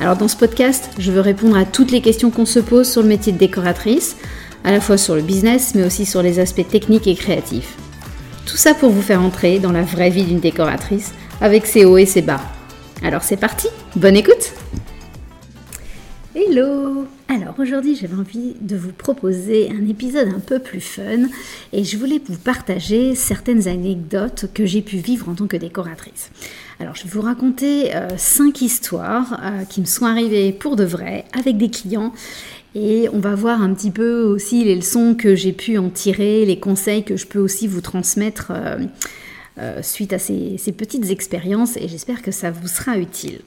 Alors dans ce podcast, je veux répondre à toutes les questions qu'on se pose sur le métier de décoratrice, à la fois sur le business, mais aussi sur les aspects techniques et créatifs. Tout ça pour vous faire entrer dans la vraie vie d'une décoratrice, avec ses hauts et ses bas. Alors c'est parti, bonne écoute Hello Alors aujourd'hui j'avais envie de vous proposer un épisode un peu plus fun et je voulais vous partager certaines anecdotes que j'ai pu vivre en tant que décoratrice. Alors je vais vous raconter euh, cinq histoires euh, qui me sont arrivées pour de vrai avec des clients et on va voir un petit peu aussi les leçons que j'ai pu en tirer, les conseils que je peux aussi vous transmettre euh, suite à ces, ces petites expériences et j'espère que ça vous sera utile.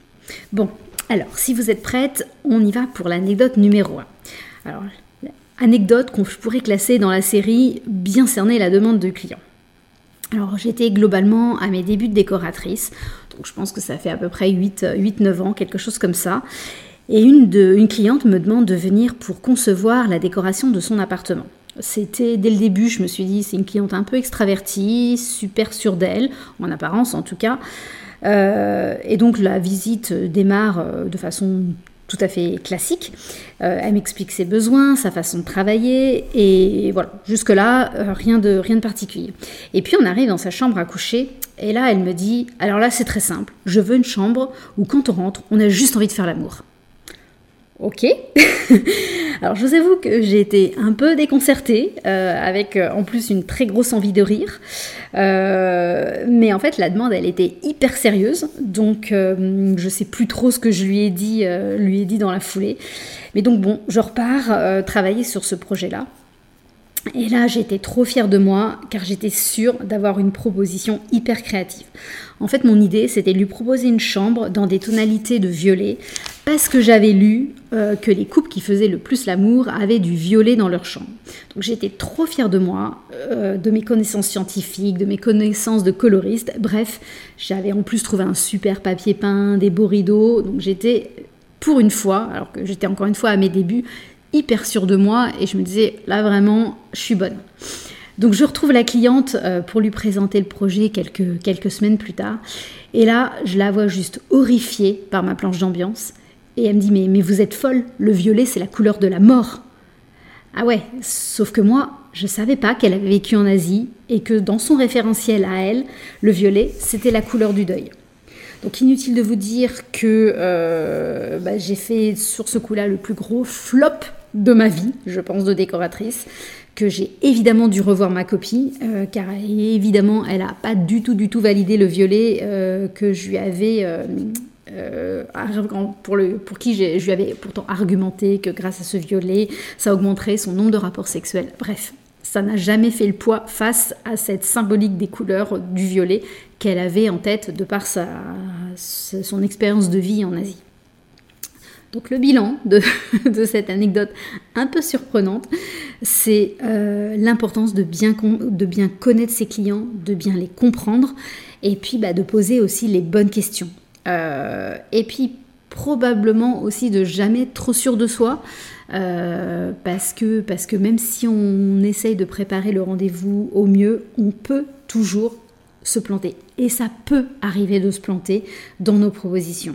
Bon, alors, si vous êtes prête, on y va pour l'anecdote numéro 1. Alors, anecdote qu'on pourrait classer dans la série Bien cerner la demande de client. Alors, j'étais globalement à mes débuts de décoratrice, donc je pense que ça fait à peu près 8-9 ans, quelque chose comme ça. Et une, de, une cliente me demande de venir pour concevoir la décoration de son appartement. C'était dès le début, je me suis dit, c'est une cliente un peu extravertie, super sûre d'elle, en apparence en tout cas. Euh, et donc la visite démarre euh, de façon tout à fait classique. Euh, elle m'explique ses besoins, sa façon de travailler, et voilà, jusque-là, rien, de, rien de particulier. Et puis on arrive dans sa chambre à coucher, et là elle me dit, alors là c'est très simple, je veux une chambre où quand on rentre, on a juste envie de faire l'amour. Ok. Alors je vous avoue que j'ai été un peu déconcertée, euh, avec euh, en plus une très grosse envie de rire. Euh, mais en fait la demande elle était hyper sérieuse, donc je sais plus trop ce que je lui ai dit, lui ai dit dans la foulée. Mais donc bon, je repars travailler sur ce projet-là. Et là, j'étais trop fière de moi car j'étais sûre d'avoir une proposition hyper créative. En fait, mon idée, c'était de lui proposer une chambre dans des tonalités de violet parce que j'avais lu euh, que les couples qui faisaient le plus l'amour avaient du violet dans leur chambre. Donc j'étais trop fière de moi, euh, de mes connaissances scientifiques, de mes connaissances de coloriste. Bref, j'avais en plus trouvé un super papier peint, des beaux rideaux. Donc j'étais pour une fois, alors que j'étais encore une fois à mes débuts, hyper sûre de moi et je me disais là vraiment je suis bonne. Donc je retrouve la cliente euh, pour lui présenter le projet quelques, quelques semaines plus tard et là je la vois juste horrifiée par ma planche d'ambiance et elle me dit mais, vous êtes folle, le violet c'est la couleur de la mort. Ah ouais, sauf que moi je savais pas qu'elle avait vécu en Asie et que dans son référentiel à elle, le violet c'était la couleur du deuil. Donc inutile de vous dire que euh, bah, j'ai fait sur ce coup-là le plus gros flop de ma vie, je pense, de décoratrice, que j'ai évidemment dû revoir ma copie, euh, car évidemment, elle n'a pas du tout, du tout validé le violet euh, que je lui avais... Euh, pour, qui je lui avais pourtant argumenté que grâce à ce violet, ça augmenterait son nombre de rapports sexuels. Bref, ça n'a jamais fait le poids face à cette symbolique des couleurs du violet qu'elle avait en tête de par son expérience de vie en Asie. Donc le bilan de, cette anecdote un peu surprenante, c'est euh, l'importance de bien, de bien connaître ses clients, de bien les comprendre, et puis bah, de poser aussi les bonnes questions. Euh, et puis probablement aussi de jamais être trop sûr de soi, euh, parce, que, même si on essaye de préparer le rendez-vous au mieux, on peut toujours se planter. Et ça peut arriver de se planter dans nos propositions.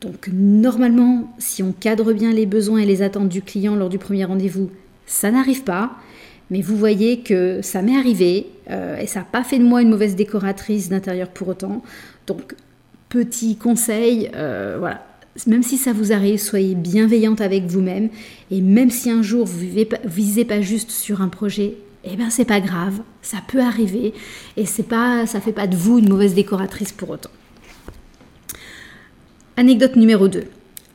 Donc normalement, si on cadre bien les besoins et les attentes du client lors du premier rendez-vous, ça n'arrive pas. Mais vous voyez que ça m'est arrivé euh, et ça n'a pas fait de moi une mauvaise décoratrice d'intérieur pour autant. Petit conseil, euh, voilà, même si ça vous arrive, soyez bienveillante avec vous-même. Et même si un jour vous ne visez pas juste sur un projet, eh bien c'est pas grave, ça peut arriver. Et c'est pas, ça fait pas de vous une mauvaise décoratrice pour autant. Anecdote numéro 2.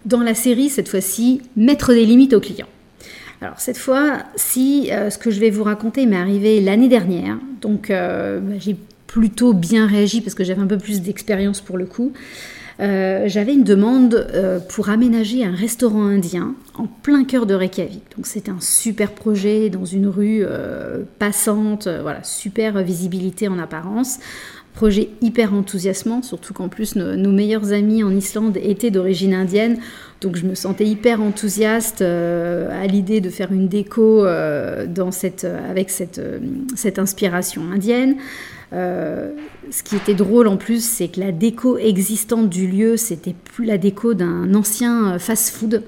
Dans la série, cette fois-ci, mettre des limites aux clients. Alors cette fois, si euh, ce que je vais vous raconter m'est arrivé l'année dernière, donc euh, bah, j'ai plutôt bien réagi parce que j'avais un peu plus d'expérience pour le coup. j'avais une demande pour aménager un restaurant indien en plein cœur de Reykjavik. Donc c'était un super projet dans une rue passante, voilà, super visibilité en apparence projet hyper enthousiasmant, surtout qu'en plus nos, meilleurs amis en Islande étaient d'origine indienne, donc je me sentais hyper enthousiaste euh, à l'idée de faire une déco euh, dans cette, avec cette, euh, cette inspiration indienne. Ce qui était drôle en plus, c'est que la déco existante du lieu, c'était plus la déco d'un ancien fast-food.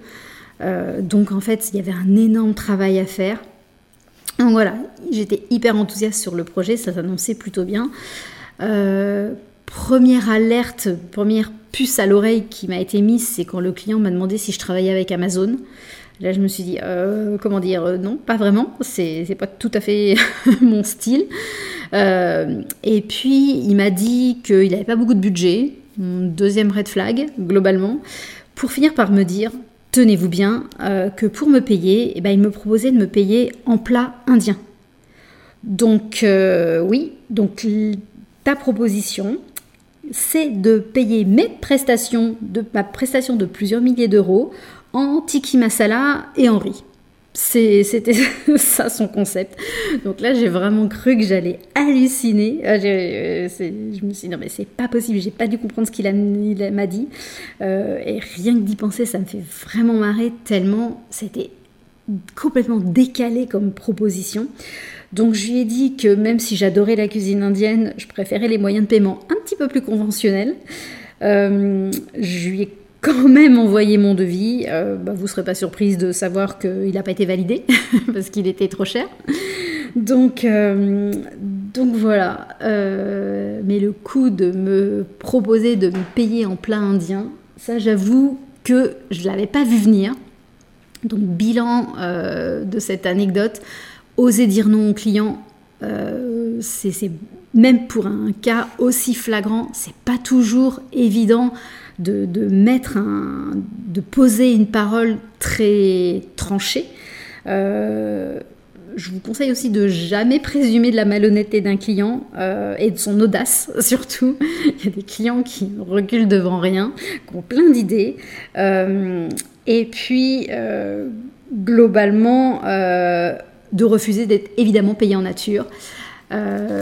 donc en fait, il y avait un énorme travail à faire. Donc voilà, j'étais hyper enthousiaste sur le projet, ça s'annonçait plutôt bien. Euh, première alerte, première puce à l'oreille qui m'a été mise, c'est quand le client m'a demandé si je travaillais avec Amazon. Là, je me suis dit, euh, comment dire, euh, non, pas vraiment, c'est pas tout à fait mon style. et puis, il m'a dit qu'il n'avait pas beaucoup de budget, deuxième red flag, globalement, pour finir par me dire, tenez-vous bien, que pour me payer, eh ben, il me proposait de me payer en plat indien. Donc, oui, donc ta proposition, c'est de payer mes prestations, de, ma prestation de plusieurs milliers d'euros en tiki masala et en riz. C'était ça son concept. Donc là, j'ai vraiment cru que j'allais halluciner. Euh, euh, je me suis dit, non, mais c'est pas possible, j'ai pas dû comprendre ce qu'il m'a dit. Euh, et rien que d'y penser, ça me fait vraiment marrer tellement c'était complètement décalé comme proposition. Donc je lui ai dit que même si j'adorais la cuisine indienne, je préférais les moyens de paiement un petit peu plus conventionnels. Euh, je lui ai quand même envoyé mon devis. Euh, bah, vous ne serez pas surprise de savoir qu'il n'a pas été validé parce qu'il était trop cher. Donc, euh, donc voilà. mais le coup de me proposer de me payer en plat indien, ça j'avoue que je ne l'avais pas vu venir. Donc bilan de cette anecdote, oser dire non au client, euh, c'est même pour un cas aussi flagrant, c'est pas toujours évident de, mettre un, de poser une parole très tranchée. Euh, je vous conseille aussi de jamais présumer de la malhonnêteté d'un client euh, et de son audace surtout. Il y a des clients qui reculent devant rien, qui ont plein d'idées. et puis, globalement, de refuser d'être évidemment payé en nature. Euh,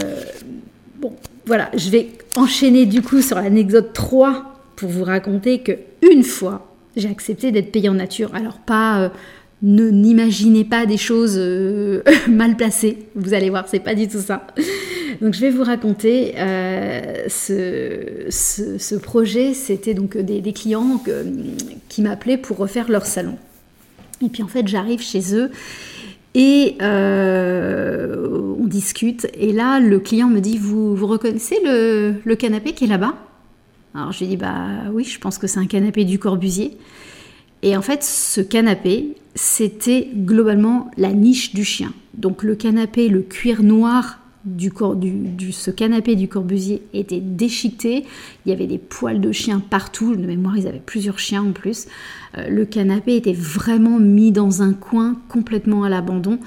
bon, voilà, je vais enchaîner du coup sur l'anecdote 3 pour vous raconter que une fois, j'ai accepté d'être payé en nature. Alors pas euh, ne n'imaginez pas des choses euh, mal placées. Vous allez voir, c'est pas du tout ça. Donc je vais vous raconter ce, ce, projet. C'était donc des, clients qui m'appelaient pour refaire leur salon. Et puis en fait, j'arrive chez eux et euh, on discute. Et là, le client me dit vous reconnaissez le, canapé qui est là-bas? Alors je lui dis Bah oui, je pense que c'est un canapé du Corbusier. Et en fait, ce canapé, c'était globalement la niche du chien. Donc le canapé, le cuir noir du, du, ce canapé du Corbusier était déchiqueté. Il y avait des poils de chien partout. De mémoire, ils avaient plusieurs chiens en plus. Euh, le canapé était vraiment mis dans un coin complètement à l'abandon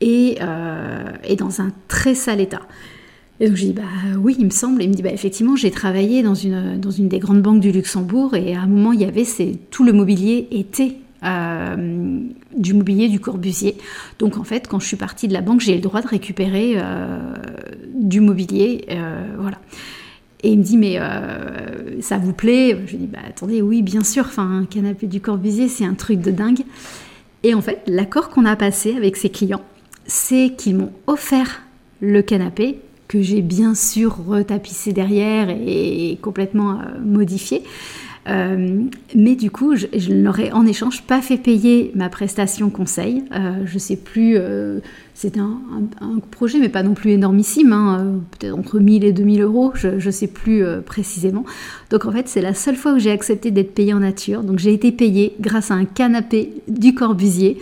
et, euh, et, dans un très sale état. Et donc je dis bah oui, il me semble. Et il me dit bah effectivement, j'ai travaillé dans une, dans une des grandes banques du Luxembourg et à un moment il y avait tout le mobilier était euh, du mobilier du Corbusier. Donc en fait, quand je suis partie de la banque, j'ai le droit de récupérer euh, du mobilier. Euh, voilà. Et il me dit, mais ça vous plaît? Je lui dis, bah attendez, oui, bien sûr, enfin, un canapé du Corbusier, c'est un truc de dingue. Et en fait, l'accord qu'on a passé avec ses clients, c'est qu'ils m'ont offert le canapé que j'ai bien sûr retapissé derrière et complètement modifié. Euh, mais du coup, je, je n'aurais en échange pas fait payer ma prestation conseil. Euh, je sais plus, euh, c'était un, projet, mais pas non plus énormissime, hein, peut-être entre 1000 et 2000 euros, je ne sais plus précisément. Donc en fait, c'est la seule fois où j'ai accepté d'être payée en nature. Donc j'ai été payée grâce à un canapé du Corbusier.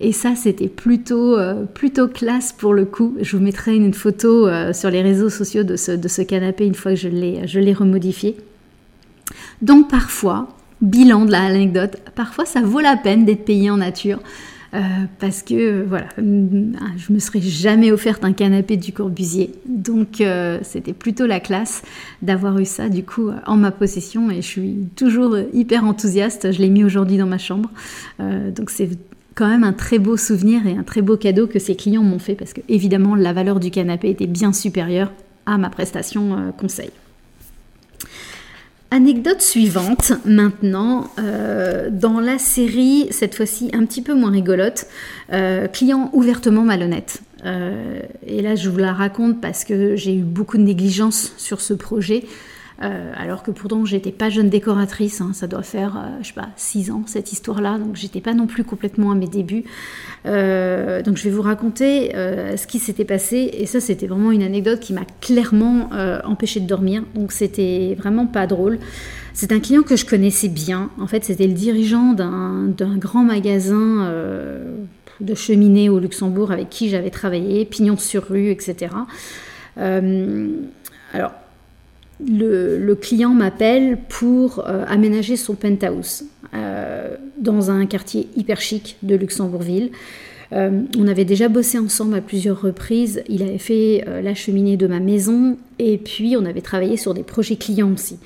Et ça, c'était plutôt, plutôt classe pour le coup. Je vous mettrai une photo sur les réseaux sociaux de ce, de ce canapé une fois que je l'ai remodifié. Donc parfois, bilan de l'anecdote, parfois ça vaut la peine d'être payé en nature. Euh, parce que voilà, je me serais jamais offerte un canapé du Corbusier, donc c'était plutôt la classe d'avoir eu ça du coup en ma possession et je suis toujours hyper enthousiaste. Je l'ai mis aujourd'hui dans ma chambre, donc c'est quand même un très beau souvenir et un très beau cadeau que ces clients m'ont fait parce que évidemment la valeur du canapé était bien supérieure à ma prestation conseil. Anecdote suivante maintenant, euh, dans la série, cette fois-ci un petit peu moins rigolote, euh, client ouvertement malhonnête. Euh, et là, je vous la raconte parce que j'ai eu beaucoup de négligence sur ce projet. Euh, alors que pourtant j'étais pas jeune décoratrice, hein, ça doit faire, euh, je sais pas, 6 ans cette histoire-là, donc j'étais pas non plus complètement à mes débuts. Euh, donc je vais vous raconter ce qui s'était passé, et ça c'était vraiment une anecdote qui m'a clairement empêché de dormir, donc c'était vraiment pas drôle. C'est un client que je connaissais bien, en fait c'était le dirigeant d'un grand magasin de cheminée au Luxembourg avec qui j'avais travaillé, pignon sur rue, etc. alors, le, client m'appelle pour euh, aménager son penthouse euh, dans un quartier hyper chic de Luxembourgville. Euh, on avait déjà bossé ensemble à plusieurs reprises. Il avait fait la cheminée de ma maison et puis on avait travaillé sur des projets clients aussi.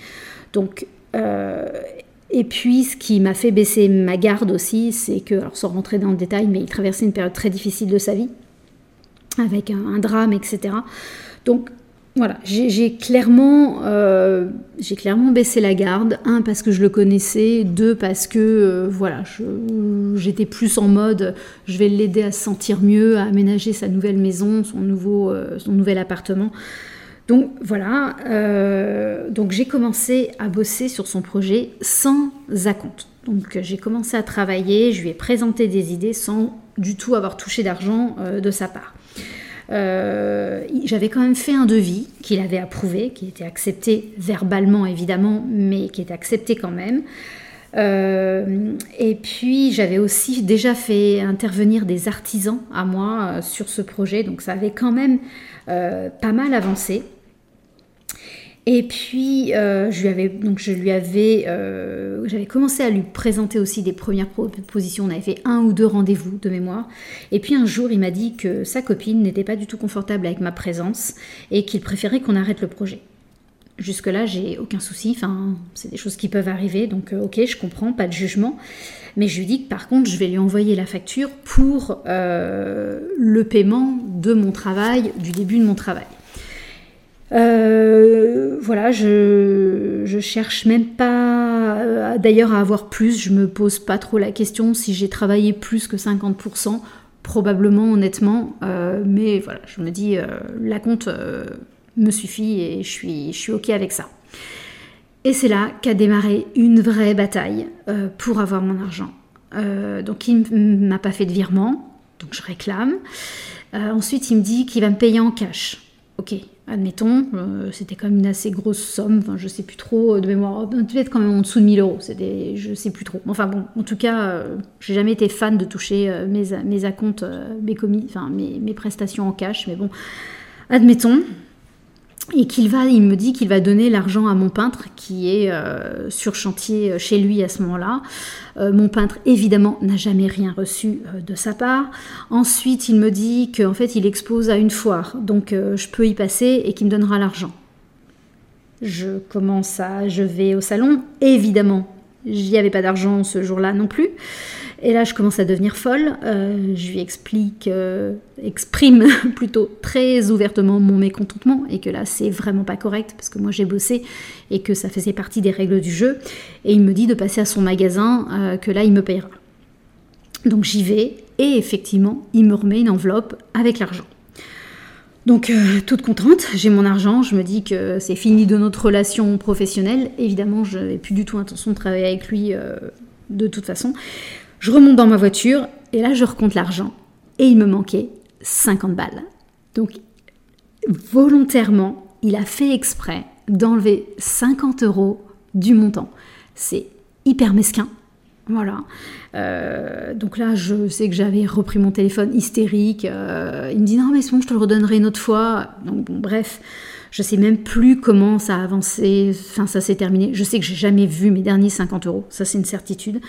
Donc, et puis ce qui m'a fait baisser ma garde aussi, c'est que, sans rentrer dans le détail, mais il traversait une période très difficile de sa vie avec un, un drame, etc. Donc voilà, j'ai clairement, euh, clairement baissé la garde. Un, parce que je le connaissais. Deux, parce que euh, voilà, j'étais plus en mode, je vais l'aider à se sentir mieux, à aménager sa nouvelle maison, son, nouveau, euh, nouvel appartement. Donc voilà, donc j'ai commencé à bosser sur son projet sans acompte. Donc j'ai commencé à travailler, je lui ai présenté des idées sans du tout avoir touché d'argent de sa part. Euh, j'avais quand même fait un devis qu'il avait approuvé, qui était accepté verbalement évidemment, mais qui était accepté quand même. Euh, et puis j'avais aussi déjà fait intervenir des artisans à moi euh, sur ce projet, donc ça avait quand même pas mal avancé. Et puis, euh, je lui avais, donc je lui avais, euh, j'avais commencé à lui présenter aussi des premières propositions. On avait fait un ou deux rendez-vous de mémoire. Et puis un jour, il m'a dit que sa copine n'était pas du tout confortable avec ma présence et qu'il préférait qu'on arrête le projet. Jusque-là, j'ai aucun souci. Enfin, c'est des choses qui peuvent arriver. Donc, euh, ok, je comprends, pas de jugement. Mais je lui dis que par contre, je vais lui envoyer la facture pour le paiement de mon travail, du début de mon travail. Euh, voilà, je, je cherche même pas euh, d'ailleurs à avoir plus, je me pose pas trop la question si j'ai travaillé plus que 50%, probablement honnêtement, euh, mais voilà, je me dis la compte me suffit et je suis, je suis ok avec ça. Et c'est là qu'a démarré une vraie bataille pour avoir mon argent. donc il m'a pas fait de virement, donc je réclame. ensuite il me dit qu'il va me payer en cash. Ok, admettons, euh, c'était quand même une assez grosse somme, enfin, je sais plus trop euh, de mémoire, peut-être quand même en dessous de 1000 euros, c'était, je sais plus trop. Enfin bon, en tout cas, euh, j'ai jamais été fan de toucher mes, mes acomptes, mes commis, mes, prestations en cash, mais bon, admettons et qu'il va, il me dit qu'il va donner l'argent à mon peintre qui est euh, sur chantier euh, chez lui à ce moment-là. Euh, mon peintre évidemment n'a jamais rien reçu de sa part. Ensuite, il me dit qu'en fait il expose à une foire, donc je peux y passer et qu'il me donnera l'argent. Je commence à, je vais au salon, évidemment, j'y avais pas d'argent ce jour-là non plus. Et là, je commence à devenir folle. Euh, je lui explique, euh, exprime plutôt très ouvertement mon mécontentement et que là, c'est vraiment pas correct parce que moi, j'ai bossé et que ça faisait partie des règles du jeu. Et il me dit de passer à son magasin, euh, que là, il me payera. Donc j'y vais et effectivement, il me remet une enveloppe avec l'argent. Donc, toute contente, j'ai mon argent, je me dis que c'est fini de notre relation professionnelle. Évidemment, je n'ai plus du tout intention de travailler avec lui de toute façon. Je remonte dans ma voiture et là je recompte l'argent et il me manquait 50 balles. Donc volontairement, il a fait exprès d'enlever 50 euros du montant. C'est hyper mesquin. Voilà. Euh, donc là, je sais que j'avais repris mon téléphone hystérique. Euh, il me dit non, mais c'est bon, je te le redonnerai une autre fois. Donc bon, bref, je sais même plus comment ça a avancé, enfin ça s'est terminé. Je sais que j'ai jamais vu mes derniers 50 euros, ça c'est une certitude.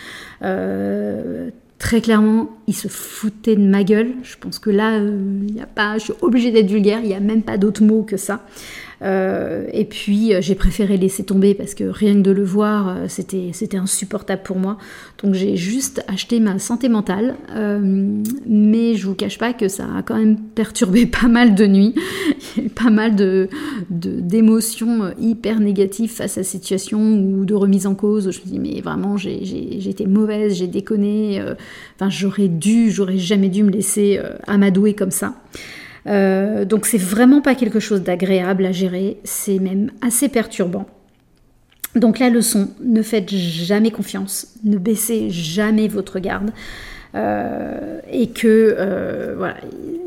Euh, très clairement, il se foutait de ma gueule. Je pense que là, il y a pas, je suis obligée d'être vulgaire, il n'y a même pas d'autre mot que ça. Euh, et puis euh, j'ai préféré laisser tomber parce que rien que de le voir, euh, c'était, c'était insupportable pour moi. Donc j'ai juste acheté ma santé mentale. mais je vous cache pas que ça a quand même perturbé pas mal de nuits. Pas mal d'émotions hyper négatives face à cette situation ou de remise en cause. Je me dis mais vraiment j'ai, j'ai, été mauvaise, j'ai déconné. Enfin j'aurais dû, j'aurais jamais dû me laisser amadouer comme ça. Euh, donc c'est vraiment pas quelque chose d'agréable à gérer, c'est même assez perturbant. Donc la leçon, ne faites jamais confiance, ne baissez jamais votre garde. Euh, et que euh, voilà,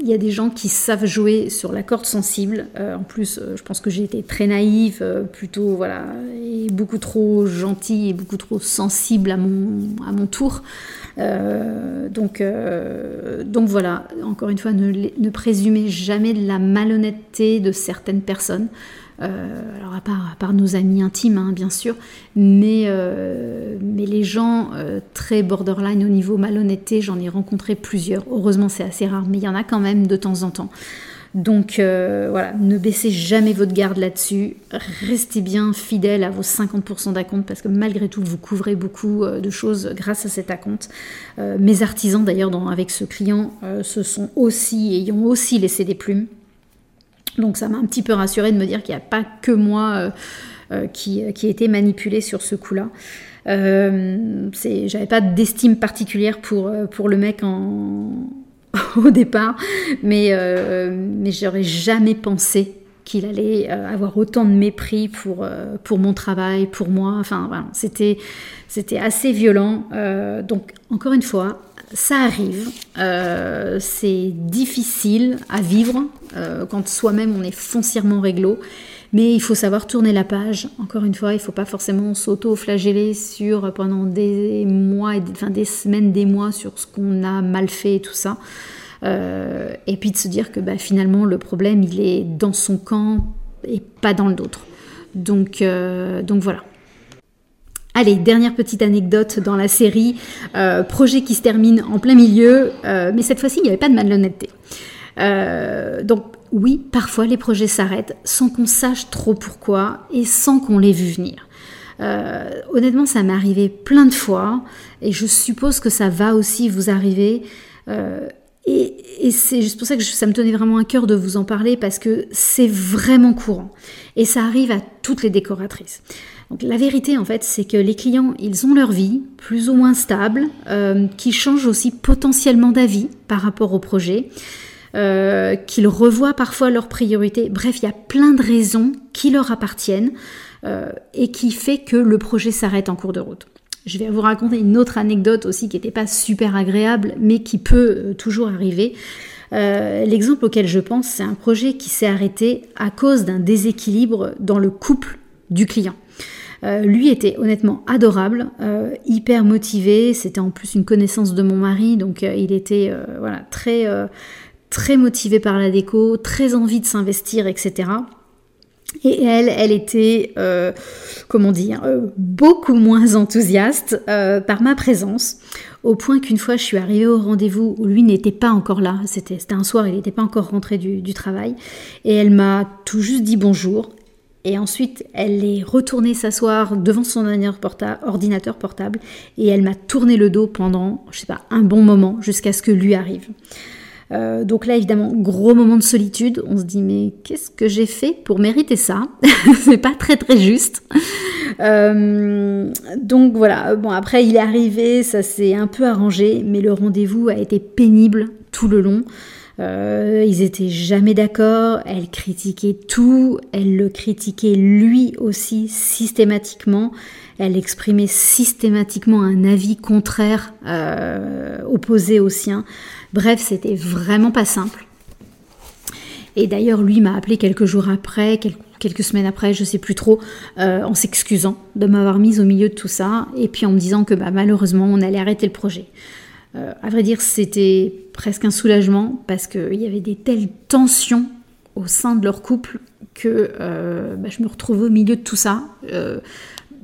il y a des gens qui savent jouer sur la corde sensible. en plus, je pense que j'ai été très naïve, plutôt voilà, et beaucoup trop gentille et beaucoup trop sensible à mon, à mon tour. Euh, donc, euh, donc voilà, encore une fois, ne, ne, présumez jamais de la malhonnêteté de certaines personnes. Euh, alors à part, nos amis intimes, hein, bien sûr, mais, mais les gens très borderline au niveau malhonnêteté, j'en ai rencontré plusieurs. Heureusement, c'est assez rare, mais il y en a quand même de temps en temps. Donc euh, voilà, ne baissez jamais votre garde là-dessus. Restez bien fidèle à vos 50% d'acompte parce que malgré tout, vous couvrez beaucoup euh, de choses grâce à cet acompte. Euh, mes artisans, d'ailleurs, avec ce client, se sont aussi ont aussi laissé des plumes. Donc ça m'a un petit peu rassuré de me dire qu'il n'y a pas que moi qui, qui ai été manipulée sur ce coup-là. J'avais pas d'estime particulière pour, le mec au départ, mais, euh, mais j'aurais jamais pensé qu'il allait euh, avoir autant de mépris pour, euh, mon travail, pour moi. Enfin, voilà, c'était assez violent. donc, encore une fois, ça arrive. c'est difficile à vivre quand soi-même on est foncièrement réglo. Mais il faut savoir tourner la page. Encore une fois, il ne faut pas forcément s'auto-flageller sur pendant des mois, enfin des semaines, des mois sur ce qu'on a mal fait et tout ça. Euh, et puis de se dire que bah, finalement le problème il est dans son camp et pas dans le euh, donc voilà. Allez, dernière petite anecdote dans la série, euh, projet qui se termine en plein milieu, mais cette fois-ci il n'y avait pas de malhonnêteté. donc oui, parfois les projets s'arrêtent sans qu'on sache trop pourquoi et sans qu'on l'ait vu venir. Euh, honnêtement, ça m'est arrivé plein de fois et je suppose que ça va aussi vous arriver. Euh, et, c'est juste pour ça que ça me tenait vraiment à cœur de vous en parler parce que c'est vraiment courant. Et ça arrive à toutes les décoratrices. La vérité en fait, c'est que les clients, ils ont leur vie plus ou moins stable, euh, qui change aussi potentiellement d'avis par rapport au projet. Euh, qu'ils revoient parfois leurs priorités. Bref, il y a plein de raisons qui leur appartiennent euh, et qui fait que le projet s'arrête en cours de route. Je vais vous raconter une autre anecdote aussi qui n'était pas super agréable, mais qui peut toujours arriver. L'exemple auquel je pense, c'est un projet qui s'est arrêté à cause d'un déséquilibre dans le couple du client. Lui était honnêtement adorable, hyper motivé. C'était en plus une connaissance de mon mari, donc il était voilà très très motivée par la déco, très envie de s'investir, etc. Et elle, elle était, euh, comment dire, euh, beaucoup moins enthousiaste euh, par ma présence, au point qu'une fois je suis arrivée au rendez-vous où lui n'était pas encore là, c'était un soir, il n'était pas encore rentré du travail, et elle m'a tout juste dit bonjour, et ensuite elle est retournée s'asseoir devant son ordinateur portable, et elle m'a tourné le dos pendant, je sais pas, un bon moment, jusqu'à ce que lui arrive. Euh, donc là, évidemment, gros moment de solitude. On se dit, mais qu'est-ce que j'ai fait pour mériter ça? C'est pas très très juste. Euh, donc voilà, bon, après, il est arrivé, ça s'est un peu arrangé, mais le rendez-vous a été pénible tout le long. Euh, ils étaient jamais d'accord, elle critiquait tout, elle le critiquait lui aussi systématiquement, elle exprimait systématiquement un avis contraire, opposé au sien. Bref, c'était vraiment pas simple. Et d'ailleurs, lui m'a appelé quelques jours après, quelques semaines après, je sais plus trop, euh, en s'excusant de m'avoir mise au milieu de tout ça, et puis en me disant que bah, malheureusement, on allait arrêter le projet. Euh, à vrai dire, c'était presque un soulagement parce qu'il y avait des telles tensions au sein de leur couple que euh, bah, je me retrouvais au milieu de tout ça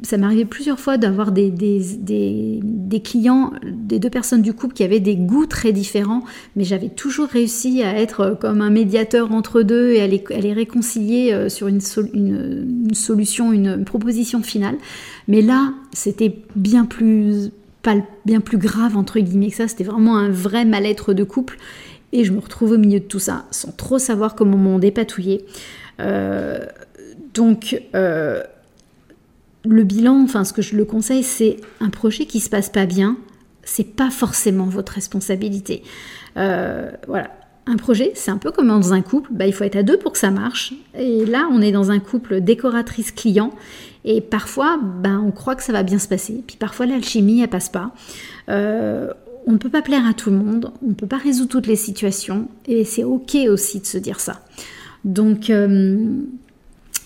ça m'est arrivé plusieurs fois d'avoir des, des, clients, des deux personnes du couple qui avaient des goûts très différents, mais j'avais toujours réussi à être comme un médiateur entre deux et à les, réconcilier euh, sur une, une, solution, une, proposition finale. Mais là, c'était bien plus, pas bien plus grave entre guillemets que ça, c'était vraiment un vrai mal-être de couple. Et je me retrouve au milieu de tout ça, sans trop savoir comment m'en dépatouiller. Euh, donc, euh, le bilan, enfin ce que je le conseille, c'est un projet qui se passe pas bien, c'est pas forcément votre responsabilité. Euh, voilà. Un projet, c'est un peu comme dans un couple, bah, il faut être à deux pour que ça marche. Et là, on est dans un couple décoratrice-client. Et parfois, bah, on croit que ça va bien se passer. Puis parfois, l'alchimie, elle passe pas. Euh, on ne peut pas plaire à tout le monde. On ne peut pas résoudre toutes les situations. Et c'est OK aussi de se dire ça. Donc, euh,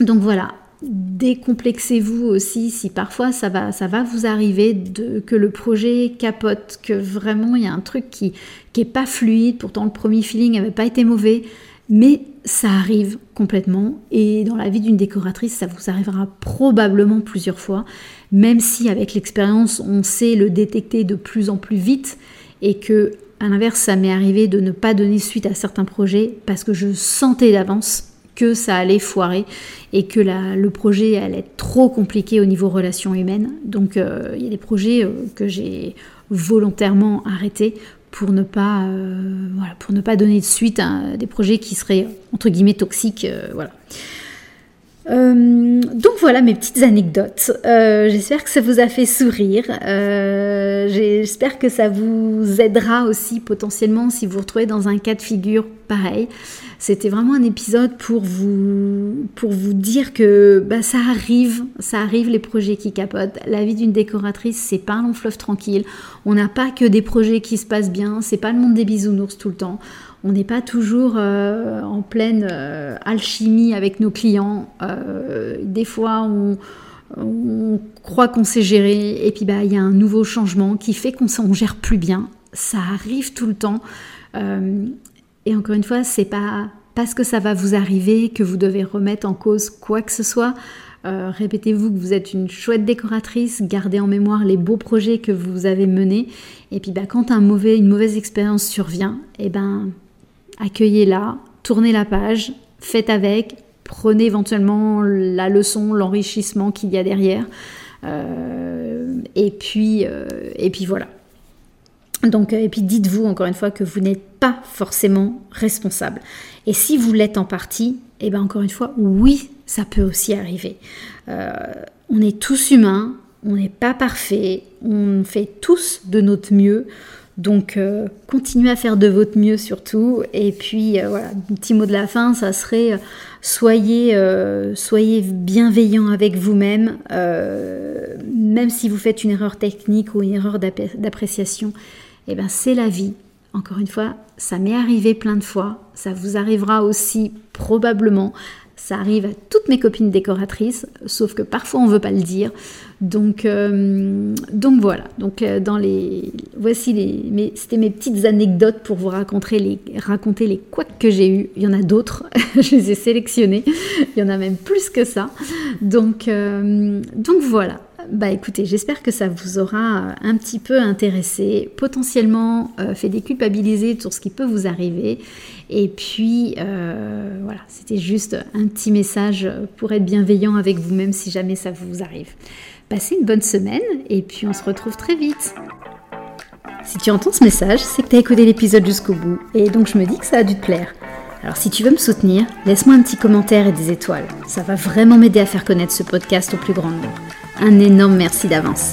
donc voilà, décomplexez-vous aussi si parfois ça va, ça va vous arriver que le projet capote, que vraiment il y a un truc qui n'est pas fluide, pourtant le premier feeling n'avait pas été mauvais, mais ça arrive complètement et dans la vie d'une décoratrice ça vous arrivera probablement plusieurs fois, même si avec l'expérience on sait le détecter de plus en plus vite et que à l'inverse ça m'est arrivé de ne pas donner suite à certains projets parce que je sentais d'avance que ça allait foirer et que le projet allait être trop compliqué au niveau relations humaines. Donc euh, il y a des projets euh, que j'ai volontairement arrêtés pour ne pas, euh, pour ne pas donner de suite à des projets qui seraient entre guillemets toxiques. voilà. donc voilà mes petites anecdotes. J'espère que ça vous a fait sourire. J'espère que ça vous aidera aussi potentiellement si vous vous retrouvez dans un cas de figure pareil. C'était vraiment un épisode pour vous, dire que bah, ça arrive, ça arrive les projets qui capotent. La vie d'une décoratrice, c'est pas un long fleuve tranquille. On n'a pas que des projets qui se passent bien, c'est pas le monde des bisounours tout le temps. On n'est pas toujours euh, en pleine euh, alchimie avec nos clients. Euh, des fois, on, croit qu'on sait gérer et puis bah il y a un nouveau changement qui fait qu'on ne gère plus bien. Ça arrive tout le temps. Et encore une fois, c'est pas parce que ça va vous arriver que vous devez remettre en cause quoi que ce soit. Euh, répétez-vous que vous êtes une chouette décoratrice, gardez en mémoire les beaux projets que vous avez menés. Et puis bah, quand une mauvaise expérience survient, eh ben, accueillez-la, tournez la page, faites avec, prenez éventuellement la leçon, l'enrichissement qu'il y a derrière. Euh, et, puis, euh, et puis voilà. Donc, et puis dites-vous encore une fois que vous n'êtes pas forcément responsable. Et si vous l'êtes en partie, et eh bien encore une fois, oui, ça peut aussi arriver. Euh, on est tous humains, on n'est pas parfait, on fait tous de notre mieux. Donc euh, continuez à faire de votre mieux surtout. Et puis euh, voilà, un petit mot de la fin, ça serait soyez, soyez bienveillant avec vous-même, même si vous faites une erreur technique ou une erreur d'appréciation eh ben c'est la vie. Encore une fois, ça m'est arrivé plein de fois, ça vous arrivera aussi probablement. Ça arrive à toutes mes copines décoratrices, sauf que parfois on ne veut pas le dire. Donc, euh, voilà. Donc euh, dans les, voici les, c'était mes petites anecdotes pour vous raconter les, raconter les couacs que j'ai eu. Il y en a d'autres, je les ai sélectionnés. Il y en a même plus que ça. Donc, euh, donc voilà. Bah écoutez, j'espère que ça vous aura euh, un petit peu intéressé, potentiellement euh, fait déculpabiliser sur ce qui peut vous arriver. Et puis euh, voilà, c'était juste un petit message pour être bienveillant avec vous-même si jamais ça vous arrive. Passez une bonne semaine et puis on se retrouve très vite. Si tu entends ce message, c'est que tu as écouté l'épisode jusqu'au bout et donc je me dis que ça a dû te plaire. Alors si tu veux me soutenir, laisse-moi un petit commentaire et des étoiles. Ça va vraiment m'aider à faire connaître ce podcast au plus grand nombre. Un énorme merci d'avance.